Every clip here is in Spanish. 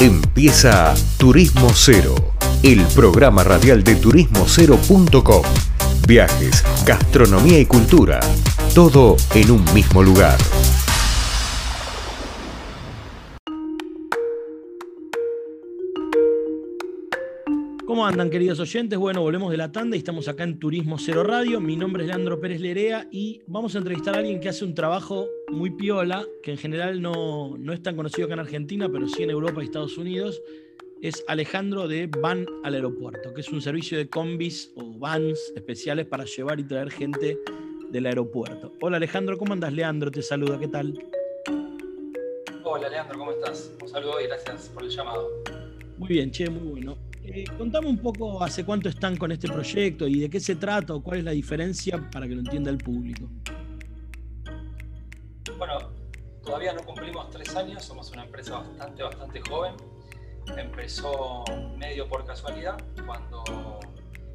Empieza Turismo Cero, el programa radial de turismocero.com. Viajes, gastronomía y cultura, todo en un mismo lugar. ¿Cómo andan, queridos oyentes? Bueno, volvemos de la tanda y estamos acá en Turismo Cero Radio. Mi nombre es Leandro Pérez Lerea y vamos a entrevistar a alguien que hace un trabajo muy piola, que en general no, no es tan conocido acá en Argentina, pero sí en Europa y Estados Unidos. Es Alejandro de Van al Aeropuerto, que es un servicio de combis o vans especiales para llevar y traer gente del aeropuerto. Hola Alejandro, ¿cómo andas? Leandro te saluda, ¿qué tal? Hola Leandro, ¿cómo estás? Un saludo y gracias por el llamado. Muy bien, che, muy bueno. Eh, contame un poco hace cuánto están con este proyecto y de qué se trata o cuál es la diferencia para que lo entienda el público. Bueno, todavía no cumplimos tres años, somos una empresa bastante, bastante joven. Empezó medio por casualidad cuando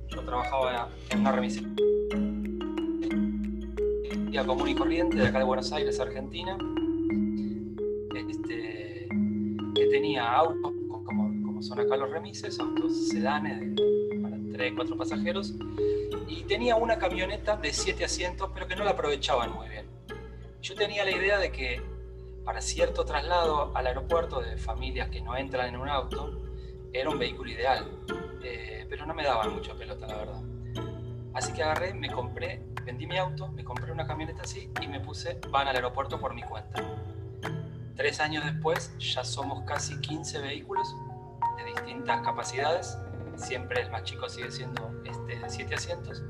yo trabajaba en una remisería común y corriente de acá de Buenos Aires, Argentina, este, que tenía autos son acá los remises, autos sedanes para 3, 4 pasajeros, y tenía una camioneta de 7 asientos, pero que no la aprovechaban muy bien. Yo tenía la idea de que para cierto traslado al aeropuerto de familias que no entran en un auto, era un vehículo ideal, eh, pero no me daban mucha pelota, la verdad. Así que agarré, me compré, vendí mi auto, me compré una camioneta así y me puse van al aeropuerto por mi cuenta. Tres años después ya somos casi 15 vehículos de distintas capacidades. Siempre el más chico sigue siendo este de 7 asientos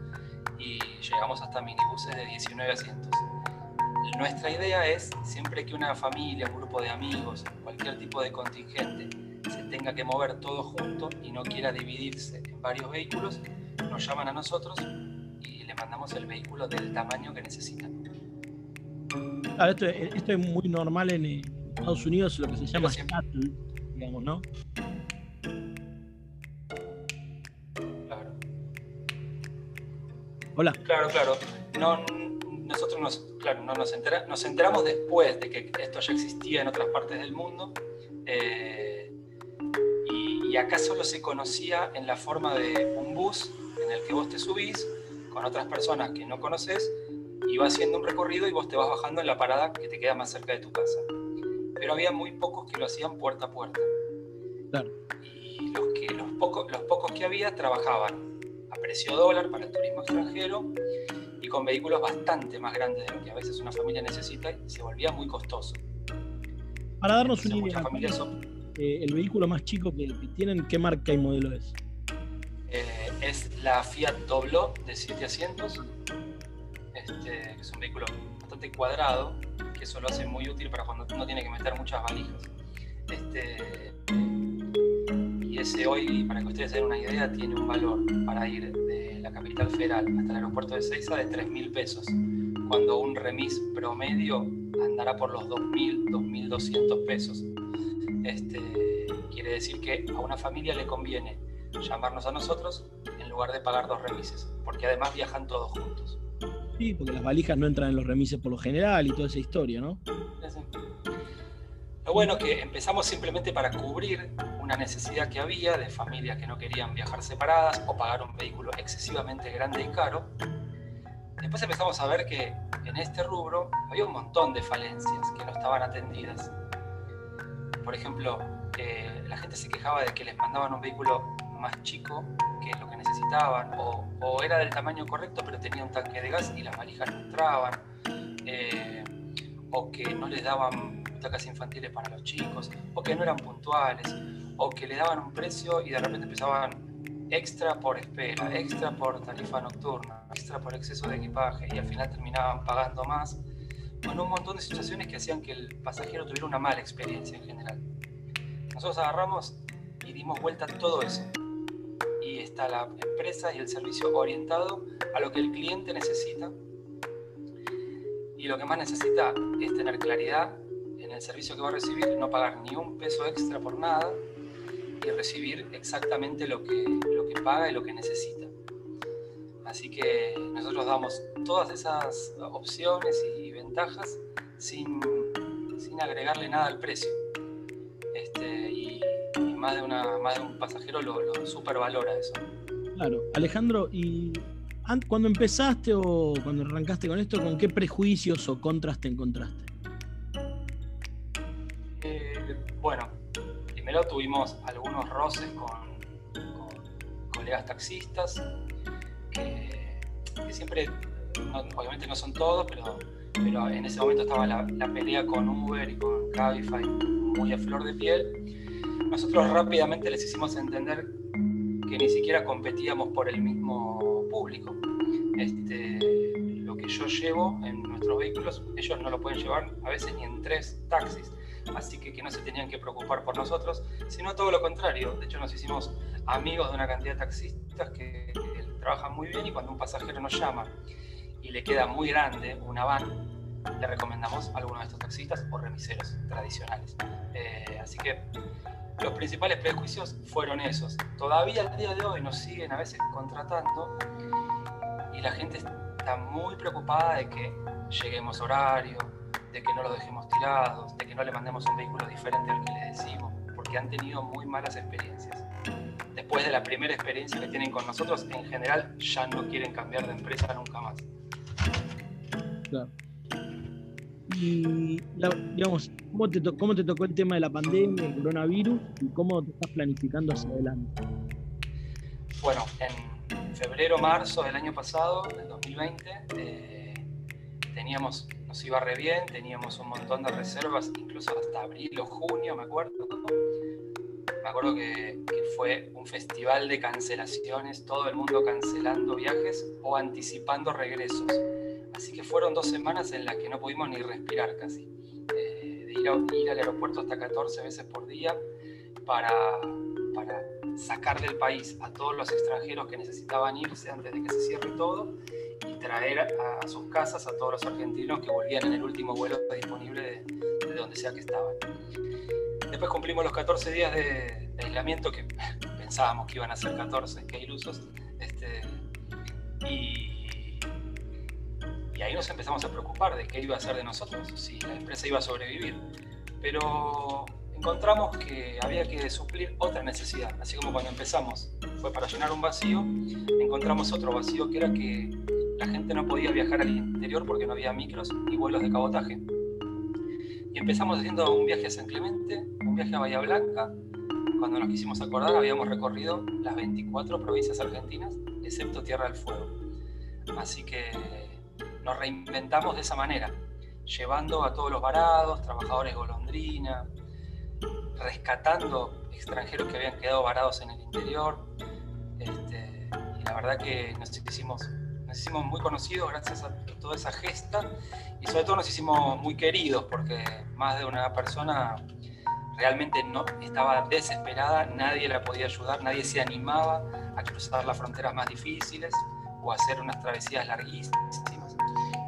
y llegamos hasta minibuses de 19 asientos. Nuestra idea es, siempre que una familia, un grupo de amigos, cualquier tipo de contingente se tenga que mover todo junto y no quiera dividirse en varios vehículos, nos llaman a nosotros y le mandamos el vehículo del tamaño que necesitan. esto, esto, es muy normal en Estados Unidos, lo que se llama shuttle, digamos, ¿no? Hola. Claro, claro. No, nosotros nos, claro, no nos, nos enteramos después de que esto ya existía en otras partes del mundo. Eh, y, acá solo se conocía en la forma de un bus en el que vos te subís con otras personas que no conoces y vas haciendo un recorrido y vos te vas bajando en la parada que te queda más cerca de tu casa. Pero había muy pocos que lo hacían puerta a puerta. Claro. Y los, que, los, pocos, los pocos que había trabajaban a precio dólar para el turismo extranjero y con vehículos bastante más grandes de lo que a veces una familia necesita y se volvía muy costoso. Para darnos una idea, eh, el vehículo más chico que, tienen, ¿qué marca y modelo es? Eh, es la Fiat Doblo de 7 asientos, este, es un vehículo bastante cuadrado, que eso lo hace muy útil para cuando uno tiene que meter muchas valijas. Este, y ese hoy, para que ustedes se den una idea, tiene un valor para ir de la capital federal hasta el aeropuerto de Seiza de 3 mil pesos, cuando un remis promedio andará por los 2.000, 2.200 pesos. Este, quiere decir que a una familia le conviene llamarnos a nosotros en lugar de pagar dos remises, porque además viajan todos juntos. Sí, porque las valijas no entran en los remises por lo general y toda esa historia, ¿no? Bueno que empezamos simplemente para cubrir una necesidad que había de familias que no querían viajar separadas o pagar un vehículo excesivamente grande y caro. Después empezamos a ver que en este rubro había un montón de falencias que no estaban atendidas. Por ejemplo, eh, la gente se quejaba de que les mandaban un vehículo más chico que lo que necesitaban, o, o, era del tamaño correcto pero tenía un tanque de gas y las valijas no entraban, eh, o que no les daban butacas infantiles para los chicos, o que no eran puntuales, o que le daban un precio y de repente empezaban extra por espera, extra por tarifa nocturna, extra por exceso de equipaje y al final terminaban pagando más. Bueno, un montón de situaciones que hacían que el pasajero tuviera una mala experiencia en general. Nosotros agarramos y dimos vuelta a todo eso. Y está la empresa y el servicio orientado a lo que el cliente necesita. Y lo que más necesita es tener claridad el servicio que va a recibir, no pagar ni un peso extra por nada y recibir exactamente lo que, lo que paga y lo que necesita. Así que nosotros damos todas esas opciones y ventajas sin, sin agregarle nada al precio. Este, y, más de, una, más de un pasajero lo, lo supervalora eso. Claro, Alejandro, ¿y cuando empezaste o cuando arrancaste con esto, con qué prejuicios o contras te encontraste? Bueno, primero tuvimos algunos roces con, colegas taxistas, que, siempre, obviamente no son todos, pero, en ese momento estaba la, la pelea con Uber y con Cabify muy a flor de piel. Nosotros rápidamente les hicimos entender que ni siquiera competíamos por el mismo público. Este, lo que yo llevo en nuestros vehículos, ellos no lo pueden llevar a veces ni en tres taxis, así que que no se tenían que preocupar por nosotros, sino todo lo contrario. De hecho, nos hicimos amigos de una cantidad de taxistas que, trabajan muy bien y cuando un pasajero nos llama y le queda muy grande una van, le recomendamos a alguno de estos taxistas o remiseros tradicionales. Eh, así que los principales prejuicios fueron esos. Todavía al día de hoy nos siguen a veces contratando y la gente está muy preocupada de que lleguemos horario, de que no los dejemos tirados, de que no le mandemos un vehículo diferente al que le decimos, porque han tenido muy malas experiencias. Después de la primera experiencia que tienen con nosotros, en general ya no quieren cambiar de empresa nunca más. Claro. Y, digamos, ¿cómo te, ¿cómo te tocó el tema de la pandemia, el coronavirus y cómo te estás planificando hacia adelante? Bueno, en febrero, marzo del año pasado, del 2020, eh, teníamos, nos iba re bien, teníamos un montón de reservas, incluso hasta abril o junio, me acuerdo. Me acuerdo que, que fue un festival de cancelaciones, todo el mundo cancelando viajes o anticipando regresos Así que fueron dos semanas en las que no pudimos ni respirar casi. Eh, de ir, al aeropuerto hasta 14 veces por día para, para sacar del país a todos los extranjeros que necesitaban irse antes de que se cierre todo traer a, sus casas a todos los argentinos que volvían en el último vuelo disponible de, donde sea que estaban. Después cumplimos los 14 días de, aislamiento que pensábamos que iban a ser 14, que ilusos. Este, y y ahí nos empezamos a preocupar de qué iba a hacer de nosotros, si la empresa iba a sobrevivir. Pero encontramos que había que suplir otra necesidad, así como cuando empezamos fue para llenar un vacío, encontramos otro vacío que era que la gente no podía viajar al interior porque no había micros ni vuelos de cabotaje. Y empezamos haciendo un viaje a San Clemente, un viaje a Bahía Blanca. Cuando nos quisimos acordar, habíamos recorrido las 24 provincias argentinas, excepto Tierra del Fuego. Así que nos reinventamos de esa manera, llevando a todos los varados, trabajadores golondrina, rescatando extranjeros que habían quedado varados en el interior. Este, y la verdad que nos hicimos, nos hicimos muy conocidos gracias a toda esa gesta y sobre todo nos hicimos muy queridos porque más de una persona realmente no estaba desesperada, nadie la podía ayudar, nadie se animaba a cruzar las fronteras más difíciles o a hacer unas travesías larguísimas.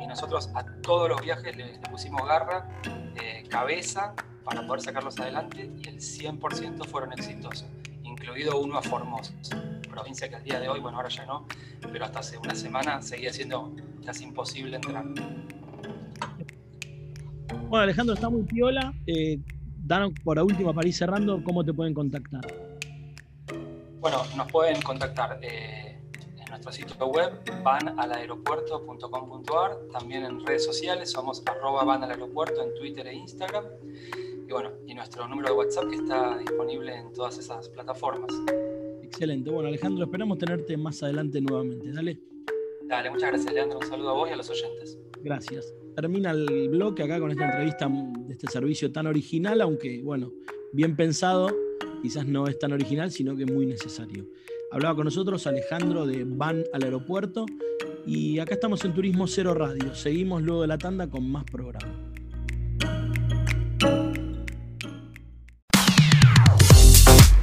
Nosotros a todos los viajes le, pusimos garra, eh, cabeza, para poder sacarlos adelante y el 100% fueron exitosos, incluido uno a Formosa, provincia que al día de hoy, bueno, ahora ya no, pero hasta hace una semana seguía siendo casi imposible entrar. Bueno, Alejandro, está muy piola. Eh, dan por última para ir cerrando, ¿cómo te pueden contactar? Bueno, nos pueden contactar. Eh, nuestro sitio web vanalaeropuerto.com.ar, también en redes sociales somos arroba vanalaeropuerto en Twitter e Instagram y bueno, y nuestro número de WhatsApp que está disponible en todas esas plataformas. Excelente, bueno Alejandro, esperamos tenerte más adelante nuevamente, dale. Dale, muchas gracias Leandro, un saludo a vos y a los oyentes. Gracias. Termina el bloque acá con esta entrevista de este servicio tan original, aunque bueno, bien pensado, quizás no es tan original, sino que muy necesario. Hablaba con nosotros Alejandro de Van al Aeropuerto y acá estamos en Turismo Cero Radio. Seguimos luego de la tanda con más programas.